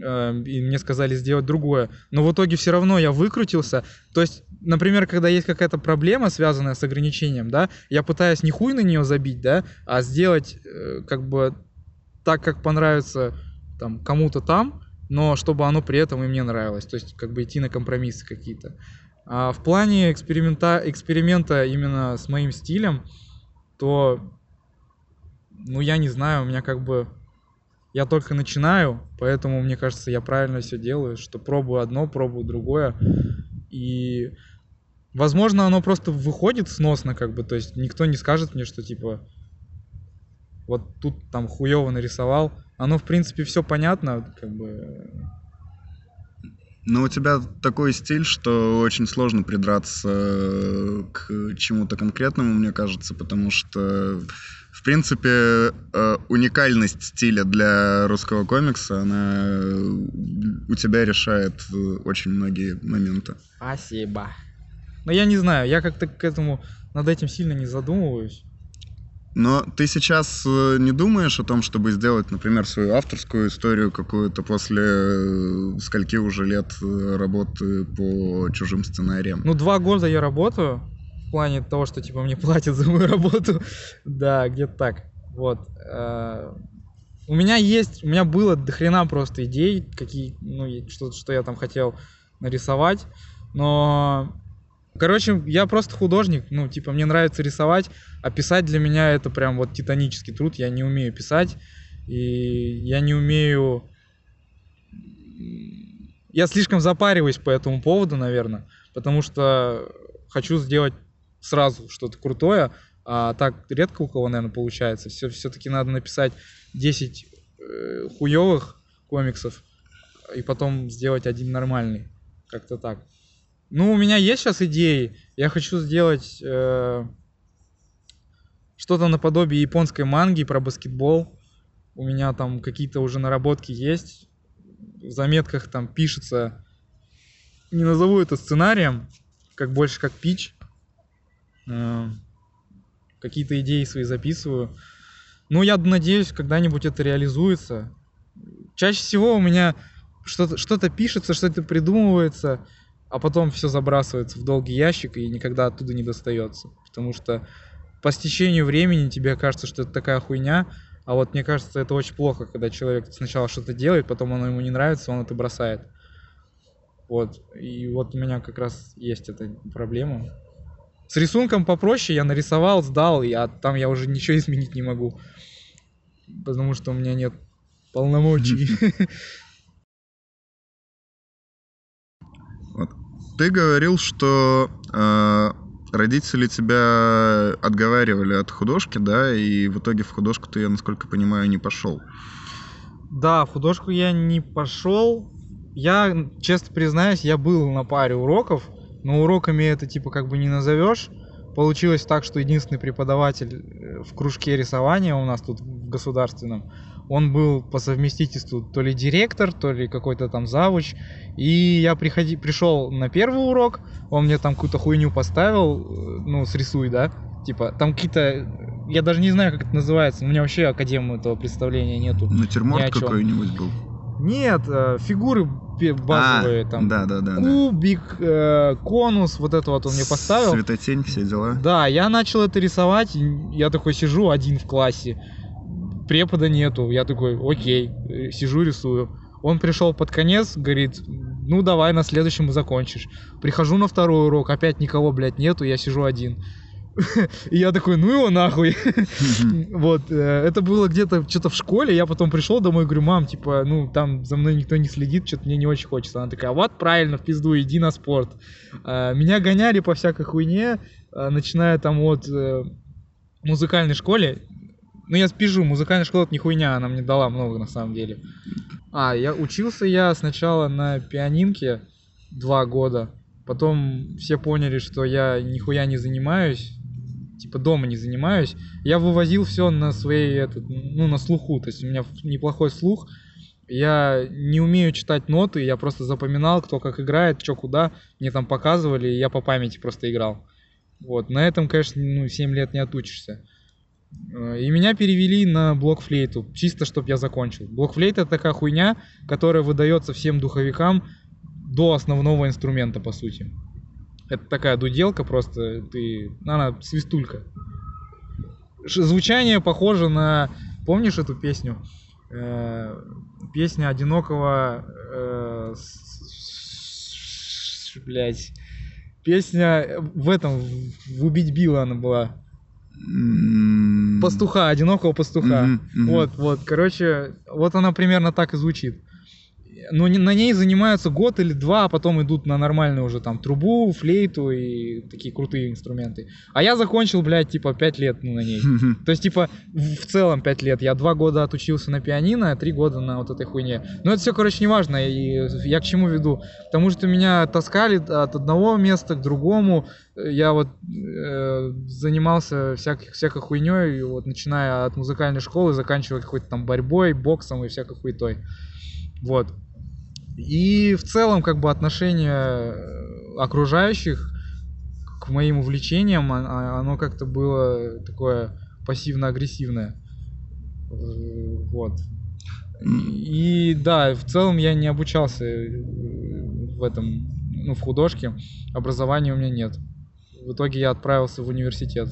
э, и мне сказали сделать другое. Но в итоге все равно я выкрутился. То есть, например, когда есть какая-то проблема, связанная с ограничением, да, я пытаюсь не хуй на нее забить, да, а сделать э, как бы так, как понравится там кому-то там, но чтобы оно при этом и мне нравилось. То есть, как бы идти на компромиссы какие-то. А в плане эксперимента, эксперимента именно с моим стилем, то, ну, я не знаю, у меня как бы... Я только начинаю, поэтому, мне кажется, я правильно все делаю, что пробую одно, пробую другое. И, возможно, оно просто выходит сносно, как бы, то есть никто не скажет мне, что, типа, вот тут там хуево нарисовал. Оно, в принципе, все понятно, как бы, ну, у тебя такой стиль, что очень сложно придраться э, к чему-то конкретному, мне кажется, потому что, в принципе, э, уникальность стиля для русского комикса, она у тебя решает э, очень многие моменты. Спасибо. Но я не знаю, я как-то к этому над этим сильно не задумываюсь. Но ты сейчас э, не думаешь о том, чтобы сделать, например, свою авторскую историю какую-то после э, скольки уже лет э, работы по чужим сценариям? Ну, два года я работаю, в плане того, что типа мне платят за мою работу. да, где-то так. Вот. Э, у меня есть, у меня было дохрена просто идей, какие, ну, что, что я там хотел нарисовать, но Короче, я просто художник, ну, типа, мне нравится рисовать, а писать для меня это прям вот титанический труд, я не умею писать, и я не умею... Я слишком запариваюсь по этому поводу, наверное, потому что хочу сделать сразу что-то крутое, а так редко у кого, наверное, получается. Все, все-таки надо написать 10 э, хуевых комиксов и потом сделать один нормальный. Как-то так. Ну, у меня есть сейчас идеи. Я хочу сделать э, что-то наподобие японской манги про баскетбол. У меня там какие-то уже наработки есть. В заметках там пишется. Не назову это сценарием, как больше как пич. Э, какие-то идеи свои записываю. Ну, я надеюсь, когда-нибудь это реализуется. Чаще всего у меня что-то что пишется, что-то придумывается, а потом все забрасывается в долгий ящик и никогда оттуда не достается. Потому что по стечению времени тебе кажется, что это такая хуйня, а вот мне кажется, это очень плохо, когда человек сначала что-то делает, потом оно ему не нравится, он это бросает. Вот. И вот у меня как раз есть эта проблема. С рисунком попроще, я нарисовал, сдал, а там я уже ничего изменить не могу. Потому что у меня нет полномочий. Вот. Ты говорил, что э, родители тебя отговаривали от художки, да, и в итоге в художку ты, я насколько понимаю, не пошел. Да, в художку я не пошел. Я, честно признаюсь, я был на паре уроков, но уроками это типа как бы не назовешь. Получилось так, что единственный преподаватель э, в кружке рисования у нас тут в государственном, он был по совместительству то ли директор, то ли какой-то там завуч. И я приходи, пришел на первый урок, он мне там какую-то хуйню поставил, э, ну, срисуй, да, типа, там какие-то, я даже не знаю, как это называется, у меня вообще академии этого представления нету. Натюрморт какой-нибудь был? Нет, э, фигуры базовые, а, там, да, да, да, кубик, э, конус, вот это вот он мне поставил. Светотень, все дела. Да, я начал это рисовать, я такой сижу один в классе, препода нету. Я такой, окей, э, сижу, рисую. Он пришел под конец, говорит, ну давай на следующем закончишь. Прихожу на второй урок, опять никого, блядь, нету, я сижу один. И я такой, ну его нахуй. Вот, э, это было где-то что-то в школе, я потом пришел домой говорю, мам, типа, ну там за мной никто не следит, что-то мне не очень хочется. Она такая, вот правильно, в пизду, иди на спорт. Э, меня гоняли по всякой хуйне, начиная там от музыкальной школе, ну, я спижу, музыкальная школа это не хуйня, она мне дала много на самом деле. А, я учился я сначала на пианинке два года. Потом все поняли, что я нихуя не занимаюсь, типа дома не занимаюсь. Я вывозил все на своей, этот, ну, на слуху. То есть у меня неплохой слух. Я не умею читать ноты, я просто запоминал, кто как играет, что куда. Мне там показывали, и я по памяти просто играл. Вот, на этом, конечно, ну, 7 лет не отучишься. И меня перевели на блокфлейту, чисто чтобы я закончил. Блокфлейт это такая хуйня, которая выдается всем духовикам до основного инструмента, по сути. Это такая дуделка просто, ты, она свистулька. Звучание похоже на, помнишь эту песню? Э, песня одинокого, э, блять, песня в этом, в убить Билла она была. Пастуха, одинокого пастуха. Mm-hmm, mm-hmm. Вот, вот, короче, вот она примерно так и звучит но на ней занимаются год или два, а потом идут на нормальную уже там трубу, флейту и такие крутые инструменты. А я закончил, блядь, типа 5 лет ну, на ней. То есть, типа, в целом 5 лет. Я 2 года отучился на пианино, а 3 года на вот этой хуйне. Но это все, короче, не важно. И я к чему веду? Потому что меня таскали от одного места к другому. Я вот э, занимался всяких, всякой хуйней, вот, начиная от музыкальной школы, заканчивая какой-то там борьбой, боксом и всякой хуйтой. Вот. И в целом, как бы отношение э, окружающих к моим увлечениям, а, а, оно как-то было такое пассивно-агрессивное. Э, вот. И да, в целом я не обучался э, в этом, ну, в художке. Образования у меня нет. в итоге я отправился в университет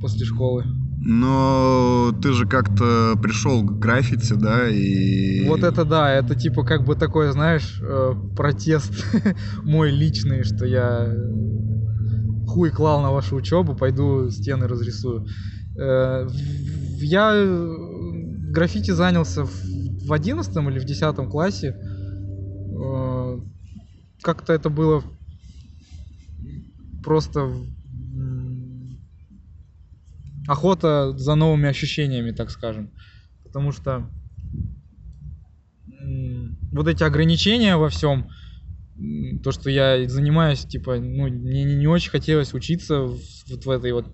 после школы. Но ты же как-то пришел к граффити, да, и... Вот это да, это типа как бы такой, знаешь, э, протест мой личный, что я хуй клал на вашу учебу, пойду стены разрисую. Э, Я э, граффити занялся в 11 или в 10 классе. Э, Как-то это было просто охота за новыми ощущениями, так скажем. Потому что вот эти ограничения во всем, то, что я занимаюсь, типа, ну, мне не, не очень хотелось учиться вот в этой вот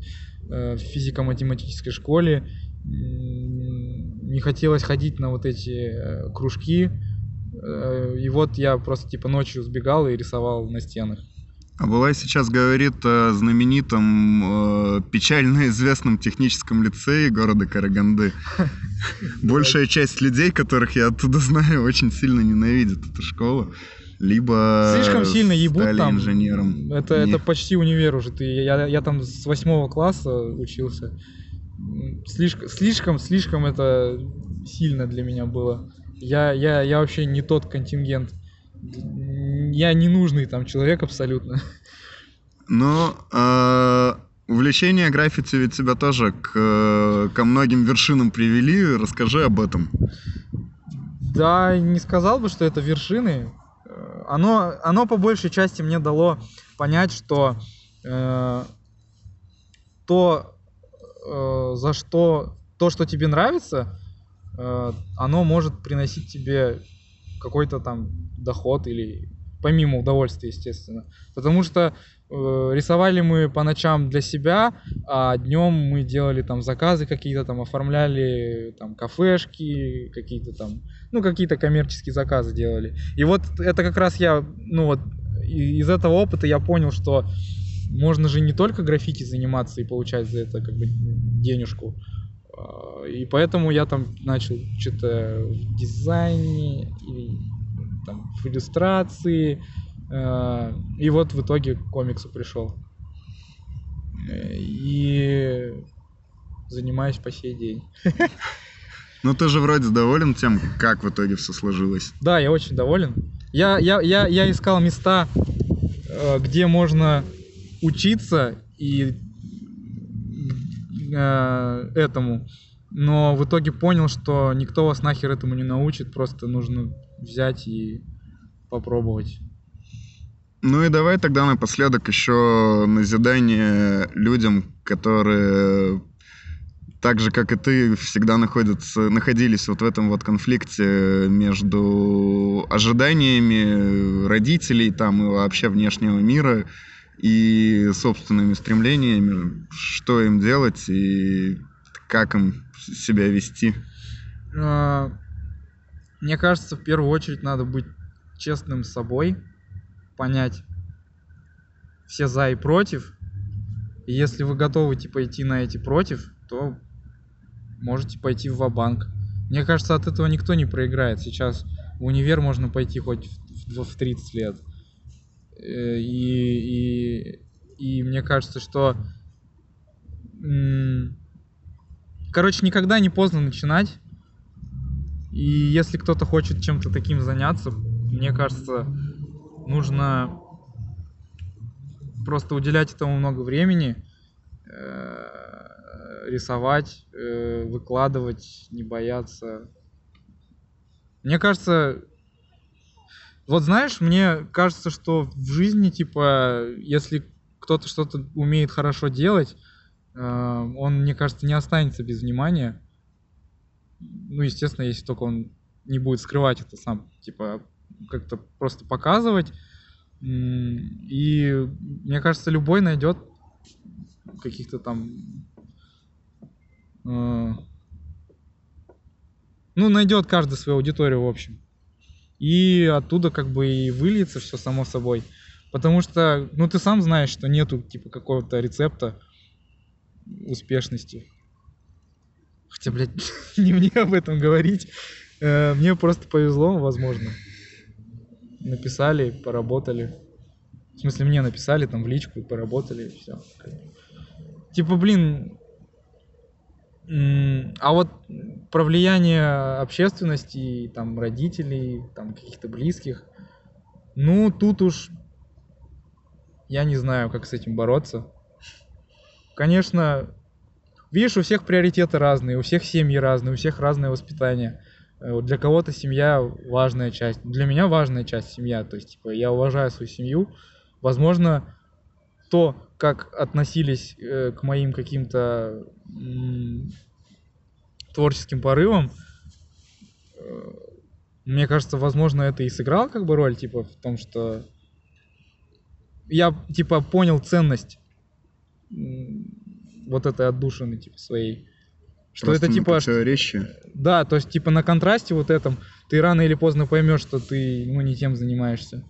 э, физико-математической школе, не хотелось ходить на вот эти э, кружки, э, и вот я просто, типа, ночью сбегал и рисовал на стенах. А Булай сейчас говорит о знаменитом, э, печально известном техническом лицее города Караганды. Большая часть людей, которых я оттуда знаю, очень сильно ненавидит эту школу. Либо Слишком сильно ебут там. инженером. Это, это почти универ уже. Ты, я, я там с восьмого класса учился. Слишком, слишком, слишком это сильно для меня было. Я, я, я вообще не тот контингент. Я ненужный там человек абсолютно. Но э, увлечение граффити ведь тебя тоже к, ко многим вершинам привели. Расскажи об этом. Да, не сказал бы, что это вершины. Оно, оно по большей части мне дало понять, что э, то, э, за что, то, что тебе нравится, э, оно может приносить тебе какой-то там доход или помимо удовольствия, естественно. Потому что э, рисовали мы по ночам для себя, а днем мы делали там заказы какие-то, там оформляли там кафешки, какие-то там, ну какие-то коммерческие заказы делали. И вот это как раз я, ну вот из этого опыта я понял, что можно же не только граффити заниматься и получать за это как бы денежку. А, И поэтому я там начал что-то в дизайне или там в иллюстрации. а, И вот в итоге к комиксу пришел. Э, И занимаюсь по сей день. Ну ты же вроде доволен тем, как в итоге все сложилось. Да, я очень доволен. Я, я, я, я искал места, э, где можно учиться и э, этому. Но в итоге понял, что никто вас нахер этому не научит, просто нужно взять и попробовать. Ну и давай тогда напоследок еще назидание людям, которые так же, как и ты, всегда находятся, находились вот в этом вот конфликте между ожиданиями родителей там и вообще внешнего мира и собственными стремлениями, что им делать и как им себя вести. А, Мне кажется, в первую очередь надо быть честным с собой, понять все за и против. И если вы готовы типа идти на эти против, то можете пойти в банк Мне кажется, от этого никто не проиграет. Сейчас в универ можно пойти хоть в, в 30 лет. Э, И, и, и мне кажется, что короче, никогда не поздно начинать. И если кто-то хочет чем-то таким заняться, мне кажется, нужно просто уделять этому много времени, э, рисовать, э, выкладывать, не бояться. Мне кажется, вот знаешь, мне кажется, что в жизни, типа, если кто-то что-то умеет хорошо делать, э, он, мне кажется, не останется без внимания. Ну, естественно, если только он не будет скрывать это сам, типа, как-то просто показывать. И мне кажется, любой найдет каких-то там... э, Ну, найдет каждый свою аудиторию, в общем. И оттуда как бы и выльется все само собой. Потому что, ну, ты сам знаешь, что нету, типа, какого-то рецепта успешности. Хотя, блядь, не мне об этом говорить. Э, Мне просто повезло, возможно. Написали, поработали. В смысле, мне написали там в личку, поработали, и все. Типа, блин, а вот про влияние общественности, там, родителей, там, каких-то близких, ну, тут уж я не знаю, как с этим бороться. Конечно, видишь, у всех приоритеты разные, у всех семьи разные, у всех разное воспитание. Э, Для кого-то семья важная часть. Для меня важная часть семья. То есть, типа, я уважаю свою семью. Возможно, то, как относились э, к моим каким-то творческим порывам, э, мне кажется, возможно, это и сыграл как бы роль, типа, в том, что я, типа, понял ценность вот этой отдушины, типа, своей. Что Просто это, типа, противоречие. да, то есть, типа, на контрасте вот этом ты рано или поздно поймешь, что ты, ну, не тем занимаешься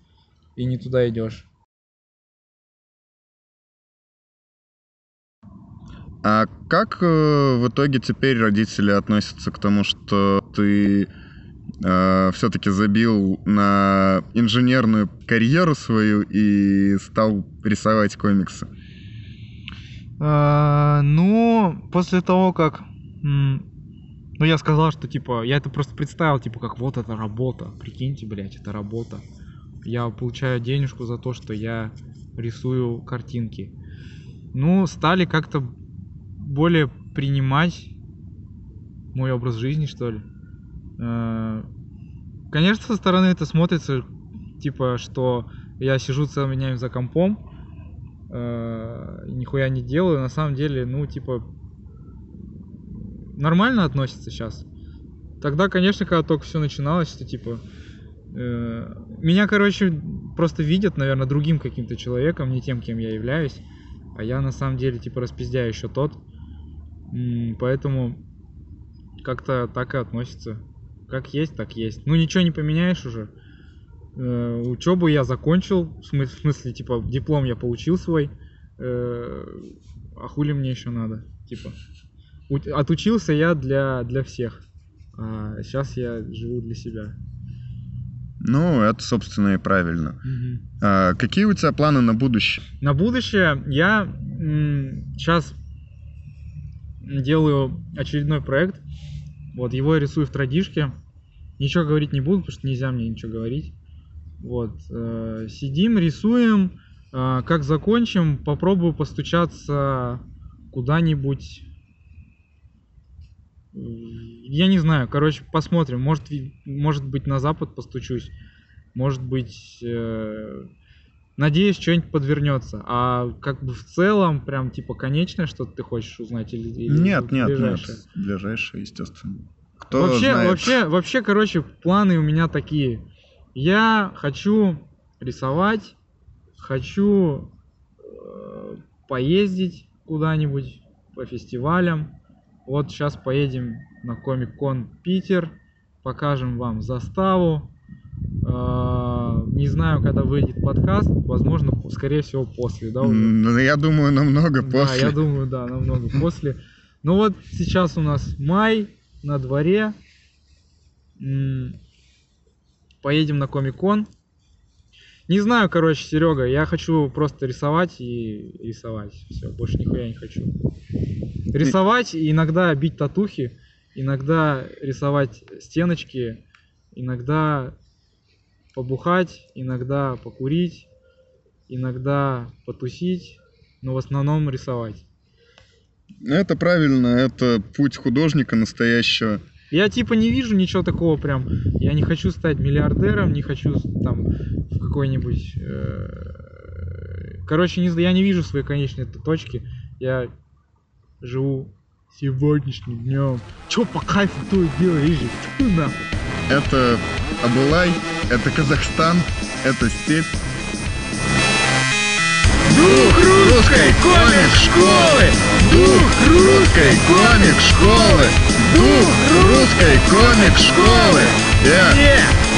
и не туда идешь. А как э, в итоге теперь родители относятся к тому, что ты все-таки забил на инженерную карьеру свою и стал рисовать комиксы? А, ну, после того, как... Ну, я сказал, что, типа, я это просто представил, типа, как вот это работа. Прикиньте, блядь, это работа. Я получаю денежку за то, что я рисую картинки. Ну, стали как-то более принимать мой образ жизни, что ли. Э, Конечно, со стороны это смотрится, типа, что я сижу целыми днями за компом, э, нихуя не делаю. На самом деле, ну, типа, нормально относится сейчас. Тогда, конечно, когда только все начиналось, что типа э, меня, короче, просто видят, наверное, другим каким-то человеком, не тем, кем я являюсь, а я на самом деле типа распиздяю еще тот, поэтому как-то так и относится. Как есть, так есть. Ну ничего не поменяешь уже. Э, учебу я закончил, в смысле, в смысле, типа, диплом я получил свой. Э, а хули мне еще надо? Типа, отучился я для, для всех. А сейчас я живу для себя. Ну, это, собственно, и правильно. А какие у тебя планы на будущее? На будущее я сейчас делаю очередной проект. Вот, его я рисую в традишке. Ничего говорить не буду, потому что нельзя мне ничего говорить. Вот, э, сидим, рисуем. Э, как закончим, попробую постучаться куда-нибудь. Я не знаю, короче, посмотрим. Может, может быть, на запад постучусь. Может быть, э, надеюсь, что-нибудь подвернется. А как бы в целом, прям типа конечное что-то ты хочешь узнать или, или Нет, нет, ближайшее? нет. Ближайшее, естественно. Кто вообще, знает? вообще, вообще, короче, планы у меня такие. Я хочу рисовать, хочу э, поездить куда-нибудь по фестивалям. Вот сейчас поедем на Комик-кон Питер, покажем вам заставу. Э, не знаю, когда выйдет подкаст, возможно, скорее всего после, да, уже? Ну, я думаю, намного Да, после. я думаю, да, намного после. Ну вот сейчас у нас май на дворе. Поедем на Комик-кон. Не знаю, короче, Серега, я хочу просто рисовать и рисовать. Все, больше нихуя не хочу. Рисовать, и иногда бить татухи, иногда рисовать стеночки, иногда побухать, иногда покурить, иногда потусить, но в основном рисовать. Ну, Это правильно, это путь художника настоящего. Я типа не вижу ничего такого прям. Я не хочу стать миллиардером, не хочу там в какой-нибудь. э, Короче, не, знаю, я не вижу своей конечной точки. Я живу сегодняшним днем. Чё по кайфу то и делаешь? Нахуй. Это Абылай, это Казахстан, это степь. Дух русской комик-школы! Дух русской комик-школы! Дух русской комик-школы! Yeah. Yeah!